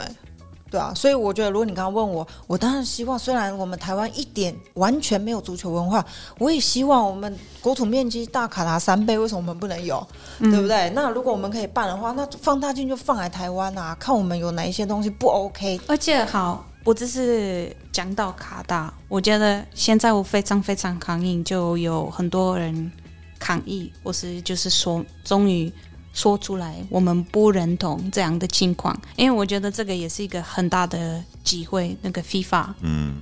对啊，所以我觉得，如果你刚刚问我，我当然希望，虽然我们台湾一点完全没有足球文化，我也希望我们国土面积大卡达三倍，为什么我们不能有？对不对？那如果我们可以办的话，那放大镜就放来台湾啊，看我们有哪一些东西不 OK。而且好，我只是讲到卡达，我觉得现在我非常非常抗议，就有很多人抗议，或是就是说，终于。说出来，我们不认同这样的情况，因为我觉得这个也是一个很大的机会。那个 FIFA，嗯，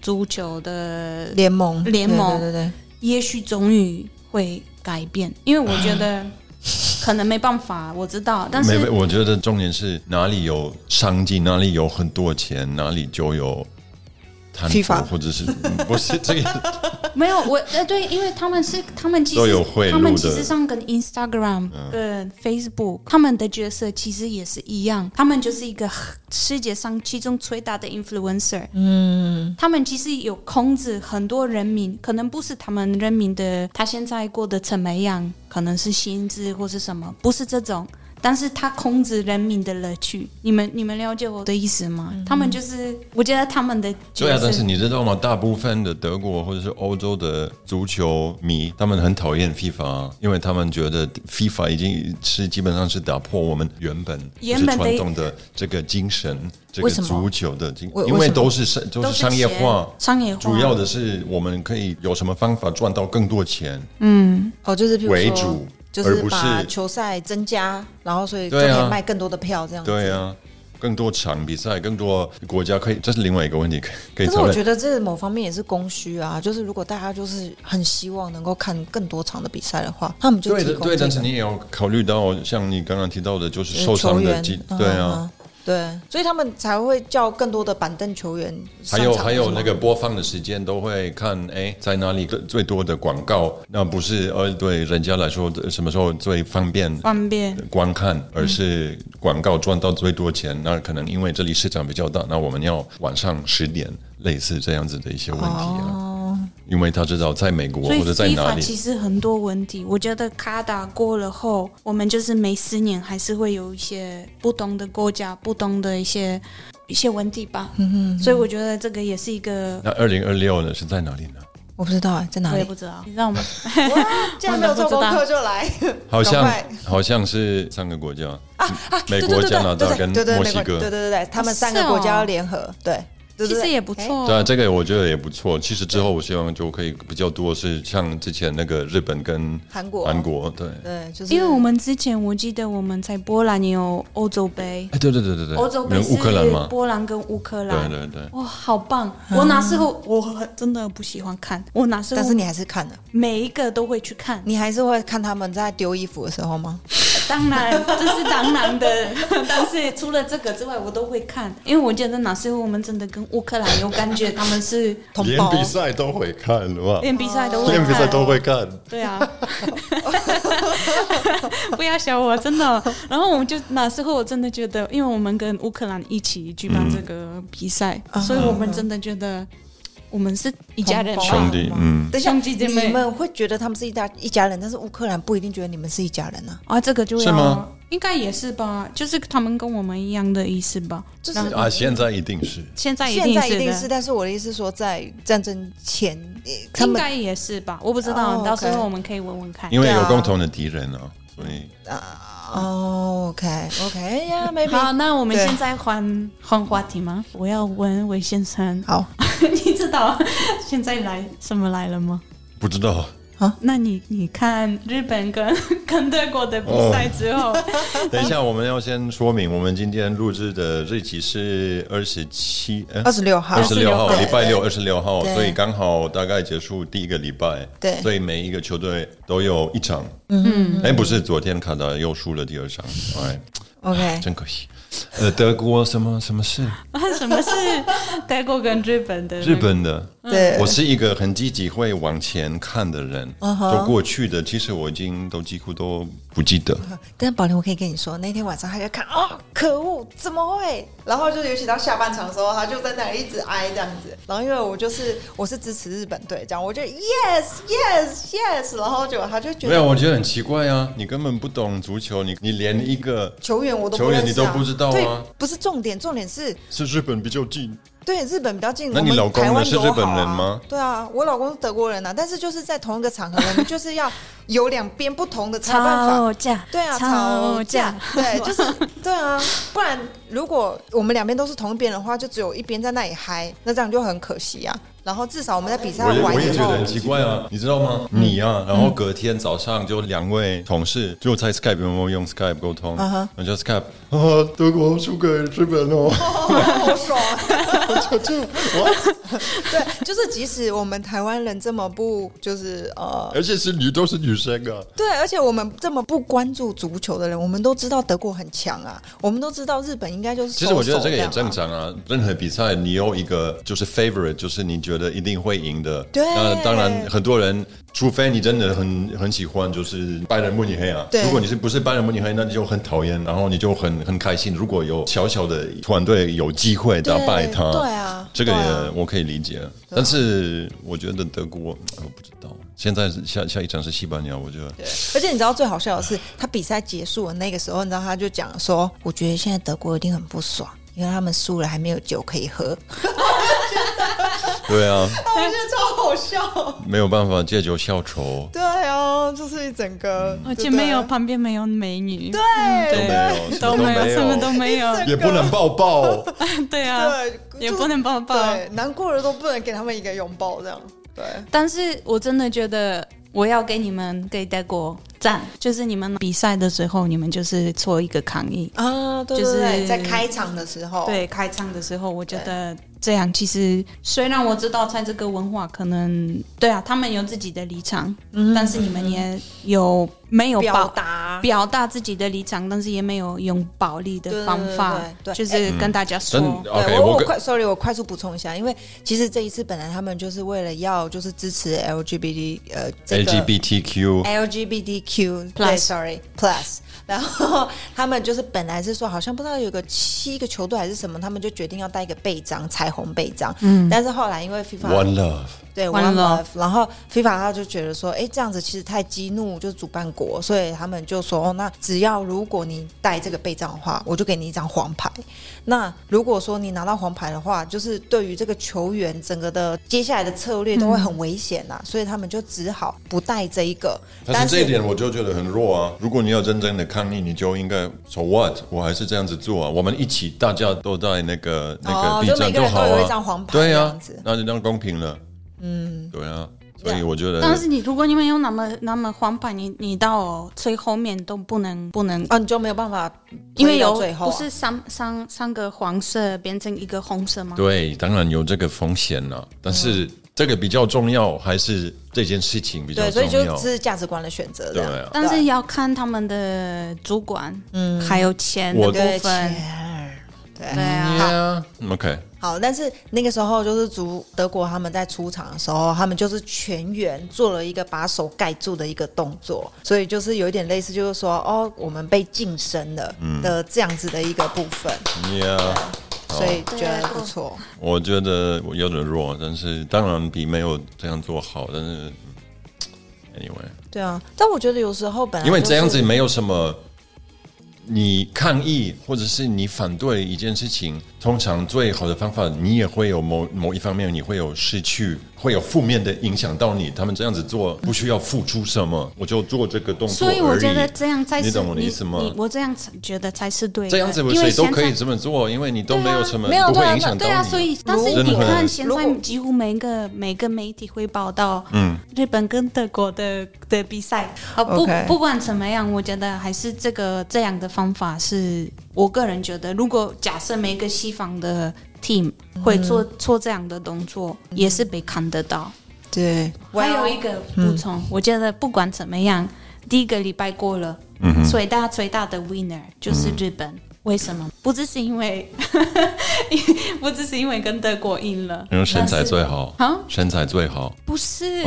足球的联盟，联盟，对对对，也许终于会改变，因为我觉得 可能没办法，我知道，但是我觉得重点是哪里有商机，哪里有很多钱，哪里就有。批发或者是不是这个 没有我呃对，因为他们是他们其实他们其实上跟 Instagram 跟 Facebook 他们的角色其实也是一样，他们就是一个世界上其中最大的 influencer。嗯，他们其实有控制很多人民，可能不是他们人民的他现在过得怎么样，可能是薪资或是什么，不是这种。但是他控制人民的乐趣，你们你们了解我的意思吗？他们就是，我觉得他们的对啊，但是你知道吗？大部分的德国或者是欧洲的足球迷，他们很讨厌 FIFA，因为他们觉得 FIFA 已经是基本上是打破我们原本原本传统的这个精神，这个足球的精，因为都是商都是商业化，商业化，主要的是我们可以有什么方法赚到更多钱？嗯，哦，就是为主。就是把球赛增加，然后所以就可以卖更多的票，这样对啊，更多场比赛，更多国家可以，这是另外一个问题，可以。可是我觉得这某方面也是供需啊，就是如果大家就是很希望能够看更多场的比赛的话，他们就对的对，但是你也要考虑到，像你刚刚提到的，就是受伤的对啊。对，所以他们才会叫更多的板凳球员。还有还有那个播放的时间都会看，哎，在哪里最多的广告？那不是呃，对人家来说什么时候最方便方便观看，而是广告赚到最多钱。那可能因为这里市场比较大，那我们要晚上十点，类似这样子的一些问题啊。因为他知道在美国或者在哪里，其实很多问题。我觉得卡达过了后，我们就是每四年还是会有一些不同的国家、不同的一些一些问题吧。嗯哼，所以我觉得这个也是一个。那二零二六呢？是在哪里呢？我不知道啊，在哪里？我也不知道。你知道吗？竟然没有做功课就来，好像好像是三个国家啊，美国、加拿大跟墨西哥。对对对对，他们三个国家要联合，对。其实也不错，对啊，这个我觉得也不错。其实之后我希望就可以比较多是像之前那个日本跟韩国，韩国对。对，就是因为我们之前我记得我们在波兰也有欧洲杯，哎，对对对对对，欧洲杯乌克兰吗？波兰跟乌克兰，对对对，哇，好棒！我那时候我真的不喜欢看，我那时候但是你还是看了，每一个都会去看，你还是会看他们在丢衣服的时候吗？当然，这是当然的。但是除了这个之外，我都会看，因为我觉得那时候我们真的跟乌克兰有感觉，他们是同 连比赛都会看，连比赛都会，连比赛都会看。对啊，不要笑我，真的。然后我们就那时候我真的觉得，因为我们跟乌克兰一起举办这个比赛，所以我们真的觉得。我们是一家人，兄弟，嗯，等一下，兄弟姐妹你们会觉得他们是一家一家人，但是乌克兰不一定觉得你们是一家人呢、啊，这个就要是吗？应该也是吧，就是他们跟我们一样的意思吧。就是啊，现在一定是。现在一现定是的在一定是，但是我的意思是说，在战争前，应该也是吧，我不知道，哦到时候我们可以问问看。因为有共同的敌人哦，所以哦，OK OK 呀，maybe 好，那我们现在换换话题吗？我要问魏先生，好，你知道现在来什么来了吗？不知道。那你你看日本跟 跟德国的比赛之后，等一下，我们要先说明，我们今天录制的日期是二十七，二十六号，二十六号，礼拜六对二十六号，所以刚好大概结束第一个礼拜。对。所以每一个球队都有一场。嗯，哎，不是，昨天卡达又输了第二场，哎，OK，真可惜。呃，德国什么什么事？啊什么事德国跟日本的那个？日本的。对，我是一个很积极会往前看的人，就过去的，其实我已经都几乎都不记得。但宝林，我可以跟你说，那天晚上他就看，哦，可恶，怎么会？然后就尤其到下半场的时候，他就在那里一直哀这样子。然后因为我就是我是支持日本队，这样我就 yes yes yes，然后就他就觉得没有，我觉得很奇怪啊，你根本不懂足球，你你连一个球员我都球员你都不知道啊。对，不是重点，重点是是日本比较近，对日本比较近。那你我们老公是日本人吗对啊，我老公是德国人啊，但是就是在同一个场合，我们就是要有两边不同的才有办法。吵架，对啊，吵架架，，对，就是对啊，不然如果我们两边都是同一边的话，就只有一边在那里嗨，那这样就很可惜啊。然后至少我们在比赛我也完以后我也觉得，很奇怪啊，你知道吗？你啊，然后隔天早上就两位同事就在 Skype 有没有用 Skype 沟通？嗯哼我就 Skype 啊，德国输给日本哦，好爽啊。就就 我，对，就是即使我们台湾人这么不，就是呃，而且是女都是女生啊，对，而且我们这么不关注足球的人，我们都知道德国很强啊，我们都知道日本应该就是其实我觉得这个也正常啊。任何比赛你有一个就是 favorite，就是你觉得一定会赢的。对那当然很多人，除非你真的很很喜欢就是拜仁慕尼黑啊。对如果你是不是拜仁慕尼黑，那你就很讨厌，然后你就很很开心。如果有小小的团队有机会打败他，对啊这个也我可以理解。但是我觉得德国，我不知道。现在是下下一场是西班牙，我觉得而且你知道最好笑的是，他比赛结束的那个时候，你知道他就讲说，我觉得现在德国一定很不爽，因为他们输了还没有酒可以喝，对啊，我觉得超好笑。没有办法借酒消愁。对啊，就是一整个，而且没有旁边没有美女，对。都没有，什都没有，什么都没有，也不能抱抱。对啊，对，也不能抱抱。对，难过了都不能给他们一个拥抱，这样。对。但是我真的觉得我要给你们给德国赞，就是你们比赛的时候，你们就是做一个抗议。啊，对就是对对在开场的时候，对，开场的时候，我觉得这样其实虽然我知道在这个文化可能对啊，他们有自己的立场，嗯但是你们也有没有表达，表达自己的立场，但是也没有用暴力的方法，对对对对就是跟大家说。真对我我我快，sorry，我快速补充一下，因为其实这一次本来他们就是为了要就是支持 LGBT 呃这个 LGBTQ LGBTQ 对 Plus sorry plus，然后他们就是本来是说好像不知道有个七个球队还是什么，他们就决定要带一个背章彩虹背章，嗯，但是后来因为 FIFA One Love，对 One Love 然后 FIFA 他就觉得说，哎，这样子其实太激怒就是主办国，所以他们就说，哦，那只要如果你带这个备战的话，我就给你一张黄牌。那如果说你拿到黄牌的话，就是对于这个球员整个的接下来的策略都会很危险呐、所以他们就只好不带这一个。但是这一点我就觉得很弱啊。如果你要真正的抗议，你就应该说 what，我还是这样子做啊。我们一起，大家都在那个那哦个 B 就每站好个人都有一啊。张黄牌对啊那就这样公平了。嗯，对啊。所以我觉得，但是你如果你们有那么那么黄牌，你你到最后面都不能不能，啊，你就没有办法因为有最后、啊、不是三三三个黄色变成一个红色吗？对，当然有这个风险了。但是这个比较重要，还是这件事情比较对，所重要以就。是价值观的选择。对啊但是要看他们的主管，嗯，还有钱的我部对分，钱对对啊，OK，好，但是那个时候就是足德国他们在出场的时候，他们就是全员做了一个把手盖住的一个动作，所以就是有一点类似，就是说哦，我们被晋升了的这样子的一个部分。Yeah，所以觉得不错。我觉得我有点弱，但是当然比没有这样做好。但是，anyway，对啊，但我觉得有时候本来因为这样子没有什么。你抗议或者是你反对一件事情，通常最好的方法，你也会有某某一方面，你会有失去，会有负面的影响到你。他们这样子做不需要付出什么，我就做这个动作所以我觉得这样才是你懂我的意思吗？我这样觉得才是对。这样子谁都可以这么做，因为你都没有什么不会影响到你。对啊，所以但是你看现在几乎每个每个媒体会报道，嗯，日本跟德国的的比赛啊，不不管怎么样，我觉得还是这个这样的。方法是我个人觉得，如果假设每个西方的 team 会做做这样的动作，也是被看得到。对，还有一个补充，我觉得不管怎么样，第一个礼拜过了，最大最大的 winner 就是日本。为什么？不只是因为，不只是因为跟德国赢了，因为身材最好啊，身材最好。不是，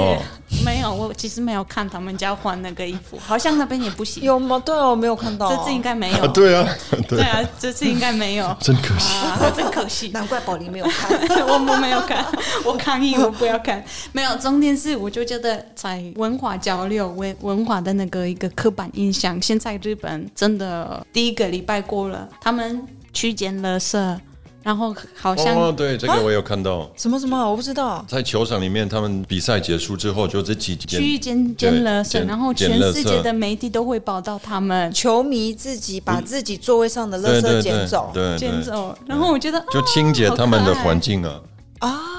没有，我其实没有看他们家换那个衣服，好像那边也不行。有吗？对啊，我没有看到。这次应该没有。对啊，对啊，这次应该没有。真可惜，真可惜。难怪宝林没有看，我我没有看，我抗议，我不要看。没有，重点是，我就觉得在文化交流、文文化的那个一个刻板印象，现在日本真的第一个礼拜过了。他们去捡垃圾，然后好像哦，对，这个我有看到。什么什么？我不知道。在球场里面，他们比赛结束之后，就这几去捡捡垃圾，然后全世界的媒体都会报道他们。球迷自己把自己座位上的垃圾捡走，捡走。然后我觉得就清洁他们的环境啊。啊。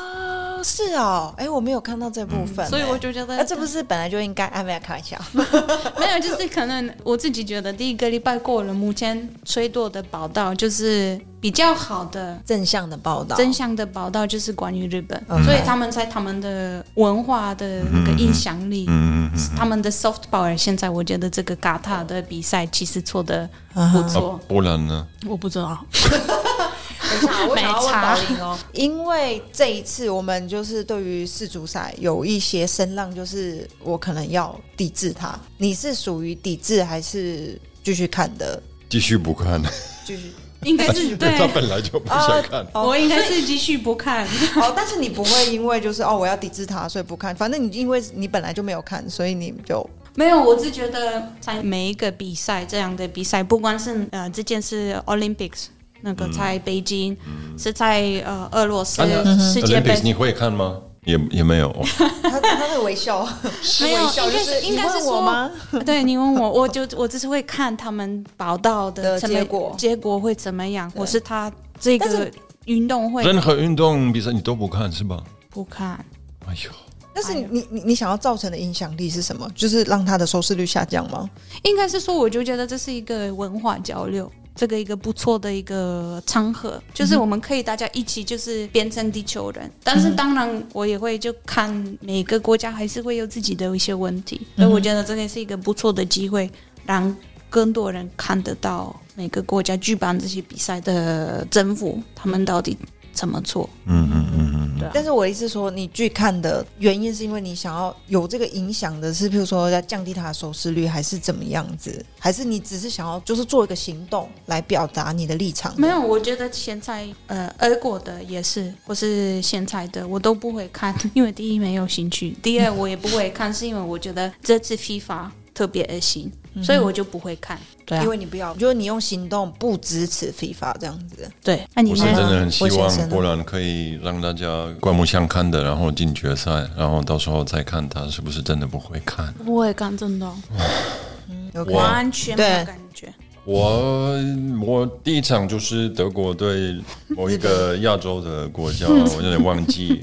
是哦，哎，我没有看到这部分，所以我就觉得，这不是本来就应该？哎，没有开玩笑，没有，就是可能我自己觉得第一个礼拜过了，目前最多的报道就是比较好的正向的报道，正向的报道就是关于日本，所以他们在他们的文化的那个影响力，他们的 soft power，现在我觉得这个嘎塔的比赛其实做的不错。波兰呢？我不知道。等一下，我想要问宝林哦，因为这一次我们就是对于世足赛有一些声浪，就是我可能要抵制他。你是属于抵制还是继续看的？继续不看，继续应该是 对。他本来就不想看，我应该是继续不看。哦，但是你不会因为就是哦，我要抵制他，所以不看。反正你因为你本来就没有看，所以你就没有。我是觉得在每一个比赛这样的比赛，不管是呃这件是 Olympics。那个在北京，是在呃俄罗斯世界杯，你会看吗？也也没有，他他会微笑，没有，应该是应该是我吗？对你问我，我就我只是会看他们报道的结果，结果会怎么样？我是他这个运动会，任何运动比赛你都不看是吧？不看。哎呦，但是你你你想要造成的影响力是什么？就是让他的收视率下降吗？应该是说，我就觉得这是一个文化交流。这个一个不错的一个场合，就是我们可以大家一起就是变成地球人。但是当然，我也会就看每个国家还是会有自己的一些问题，所以我觉得这个是一个不错的机会，让更多人看得到每个国家举办这些比赛的政府他们到底。怎么做？嗯嗯嗯嗯，对。但是我意思说，你去看的原因是因为你想要有这个影响的，是譬如说要降低它的收视率，还是怎么样子？还是你只是想要就是做一个行动来表达你的立场？没有，我觉得现在呃，俄国的也是，或是现在的我都不会看，因为第一没有兴趣，第二我也不会看，是因为我觉得这次 FIFA 特别恶心。所以我就不会看，对啊，因为你不要，就是你用行动不支持 FIFA 这样子，对。那你是真的很希望波兰可以让大家刮目相看的，然后进决赛，然后到时候再看他是不是真的不会看，不会看，真的，完全没有感觉。我我第一场就是德国对某一个亚洲的国家，我有点忘记，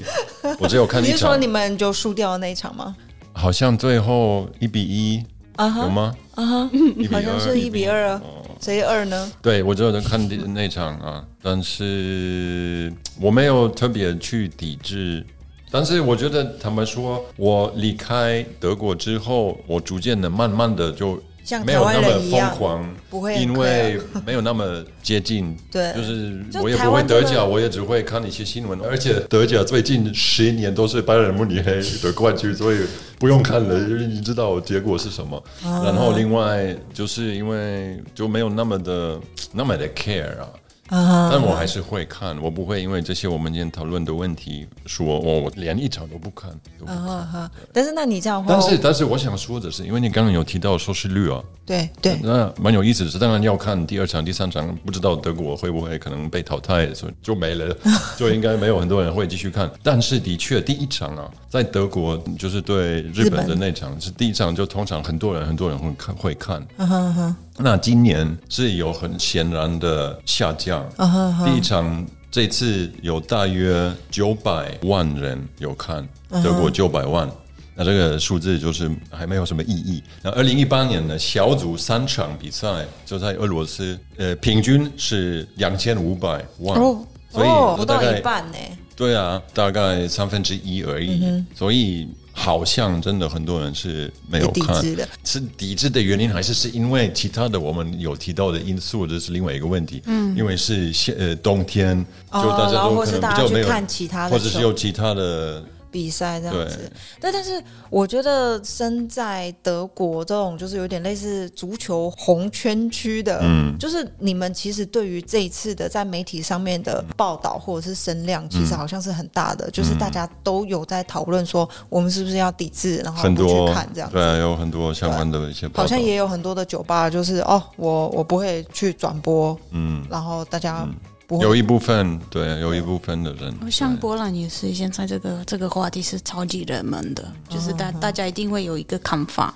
我只有看一场。你是说你们就输掉的那一场吗？好像最后一比一。有吗？啊哈，好像是一比二啊，谁二呢？对，我只有在看那场啊，但是我没有特别去抵制。但是我觉得他们说，我离开德国之后，我逐渐的、慢慢的就。没有那么疯狂，不会，因为没有那么接近。对，就是我也不会得奖，我也只会看一些新闻。而且得奖最近十年都是拜仁慕尼黑的冠军，所以不用看了，因为你知道结果是什么。然后另外就是因为就没有那么的那么的 care 啊。但我还是会看，我不会因为这些我们今天讨论的问题说，我我连一场都不看。但是那你这样，但是但是我想说的是，因为你刚刚有提到收视率啊，对对，那蛮有意思的是，当然要看第二场、第三场，不知道德国会不会可能被淘汰，所以就没了，就应该没有很多人会继续看。但是的确，第一场啊，在德国就是对日本的那场是第一场，就通常很多人很多人会看会看。那今年是有很显然的下降。第一场这次有大约九百万人有看，德国九百万，那这个数字就是还没有什么意义。那二零一八年呢，小组三场比赛就在俄罗斯，呃，平均是两千五百万，所以不到一半呢。对啊，大概三分之一而已，所以。好像真的很多人是没有看，是抵制的原因，还是是因为其他的我们有提到的因素，这是另外一个问题。嗯，因为是现呃冬天，就大家都可能比较没有看其他的，或者是有其他的。比赛这样子，但但是我觉得身在德国这种就是有点类似足球红圈区的，嗯，就是你们其实对于这一次的在媒体上面的报道或者是声量，其实好像是很大的，就是大家都有在讨论说我们是不是要抵制，然后不去看这样，对，有很多相关的一些，好像也有很多的酒吧就是哦，我我不会去转播，嗯，然后大家。有一部分对，有一部分的人，像波兰也是，现在这个这个话题是超级热门的，就是大大家一定会有一个看法。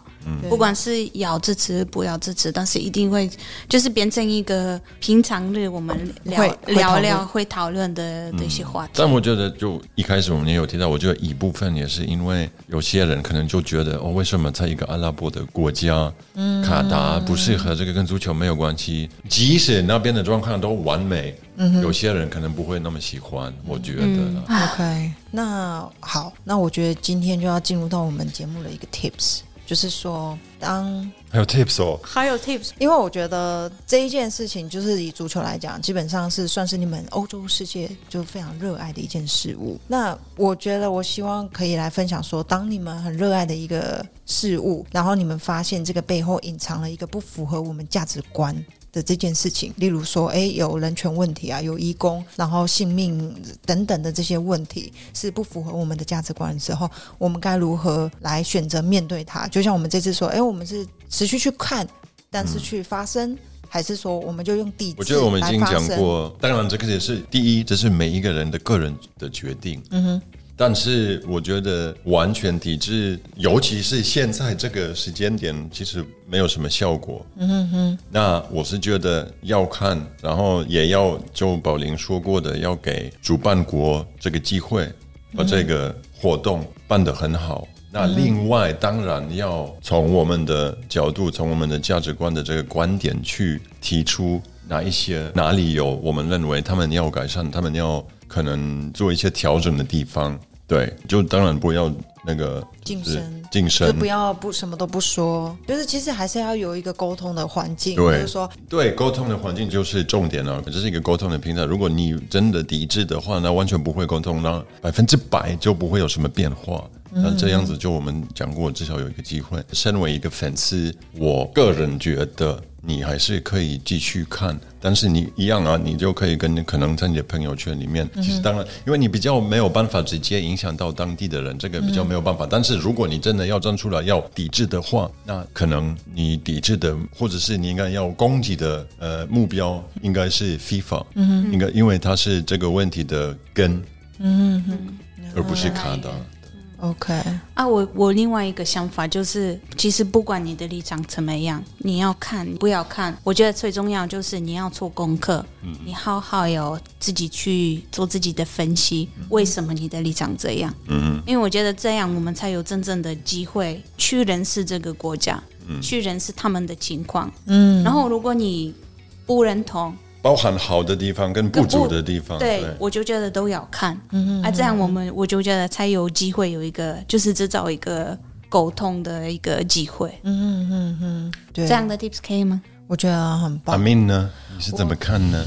不管是要支持不要支持，但是一定会就是变成一个平常日我们聊聊聊会讨论的的一些话题。但我觉得，就一开始我们也有提到，我觉得一部分也是因为有些人可能就觉得，哦，为什么在一个阿拉伯的国家，嗯卡达不适合这个跟足球没有关系，即使那边的状况都完美，有些人可能不会那么喜欢。我觉得。OK，那好，那我觉得今天就要进入到我们节目的一个 Tips。就是说，当还有 tips 哦，还有 tips，因为我觉得这一件事情，就是以足球来讲，基本上是算是你们欧洲世界就非常热爱的一件事物。那我觉得，我希望可以来分享说，当你们很热爱的一个事物，然后你们发现这个背后隐藏了一个不符合我们价值观。的这件事情，例如说，哎，有人权问题啊，有义工，然后性命等等的这些问题是不符合我们的价值观的时候，我们该如何来选择面对它？就像我们这次说，哎，我们是持续去看，但是去发声，还是说我们就用抵制？我觉得我们已经讲过，当然这个也是第一，这是每一个人的个人的决定。嗯哼。但是我觉得完全抵制，尤其是现在这个时间点，其实没有什么效果。嗯哼，那我是觉得要看，然后也要就宝林说过的，要给主办国这个机会，把这个活动办得很好。那另外，当然要从我们的角度，从我们的价值观的这个观点去提出哪一些哪里有我们认为他们要改善，他们要。可能做一些调整的地方，对，就当然不要那个晋升，晋升，就不要不什么都不说，就是其实还是要有一个沟通的环境，就是说，对，沟通的环境就是重点了，这是一个沟通的平台。如果你真的抵制的话，那完全不会沟通，那百分之百就不会有什么变化。那这样子，就我们讲过，至少有一个机会。身为一个粉丝，我个人觉得。你还是可以继续看，但是你一样啊，你就可以跟可能在你的朋友圈里面。其实当然，因为你比较没有办法直接影响到当地的人，这个比较没有办法。但是如果你真的要站出来要抵制的话，那可能你抵制的或者是你应该要攻击的呃目标应该是 FIFA，应该因为它是这个问题的根，嗯哼，而不是卡达。OK 啊，我我另外一个想法就是，其实不管你的立场怎么样，你要看不要看，我觉得最重要就是你要做功课，嗯，你好好有自己去做自己的分析，为什么你的立场这样，嗯，因为我觉得这样我们才有真正的机会去认识这个国家，嗯，去认识他们的情况，嗯，然后如果你不认同。包含好的地方跟不足的地方，对我就觉得都要看，啊，这样我们我就觉得才有机会有一个就是制造一个沟通的一个机会，嗯嗯嗯，对，这样的 tips 可以吗？我觉得很棒。阿明呢？你是怎么看呢？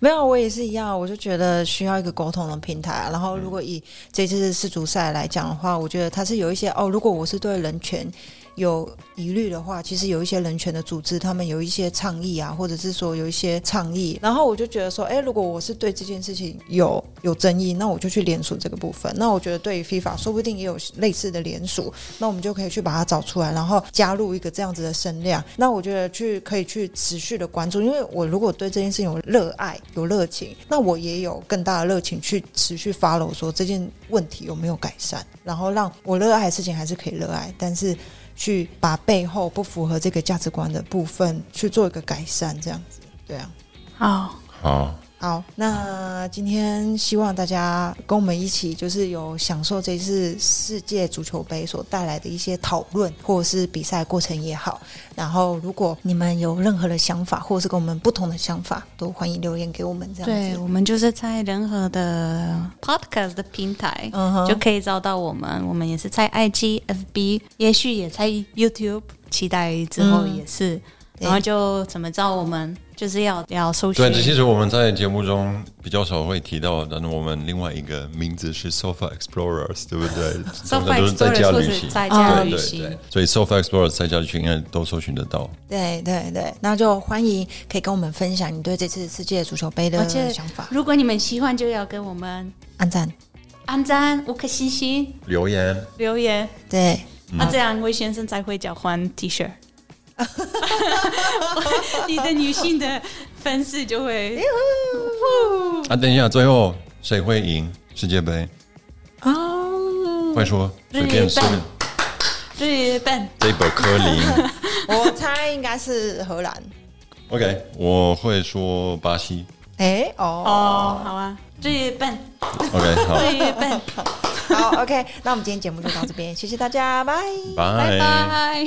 没有，我也是一样，我就觉得需要一个沟通的平台。然后，如果以这次世足赛来讲的话，我觉得它是有一些哦，如果我是对人权。有疑虑的话，其实有一些人权的组织，他们有一些倡议啊，或者是说有一些倡议，然后我就觉得说，哎，如果我是对这件事情有有争议，那我就去联署这个部分。那我觉得对于 FIFA，说不定也有类似的联署，那我们就可以去把它找出来，然后加入一个这样子的声量。那我觉得去可以去持续的关注，因为我如果对这件事情有热爱、有热情，那我也有更大的热情去持续 follow 说这件问题有没有改善，然后让我热爱的事情还是可以热爱，但是。去把背后不符合这个价值观的部分去做一个改善，这样子，对啊，好，好。好，那今天希望大家跟我们一起，就是有享受这次世界足球杯所带来的一些讨论，或者是比赛过程也好。然后，如果你们有任何的想法，或者是跟我们不同的想法，都欢迎留言给我们。这样对，我们就是在任何的 podcast 的平台就可以找到我们。我们也是在 IG、FB，也许也在 YouTube，期待之后也是。然后就怎么找，我们就是要要搜寻。对，其实我们在节目中比较少会提到，但是我们另外一个名字是 Sofa Explorers，对不对？Sofa Explorers 在家旅行，在家旅行。所以 Sofa Explorers 在家旅行应该都搜寻得到。对对对，那就欢迎可以跟我们分享你对这次世界足球杯的想法。如果你们喜欢，就要跟我们按赞、按赞、五颗星星、留言、留言。对，那这样魏先生才会交换 T 恤。你的女性的粉丝就会。啊，等一下，最后谁会赢世界杯？哦，快说，随便说。日本。这本科林，我猜应该是荷兰。OK，我会说巴西。哎，哦哦，好啊，日本。OK，好。日本。好，OK，那我们今天节目就到这边，谢谢大家，拜拜拜。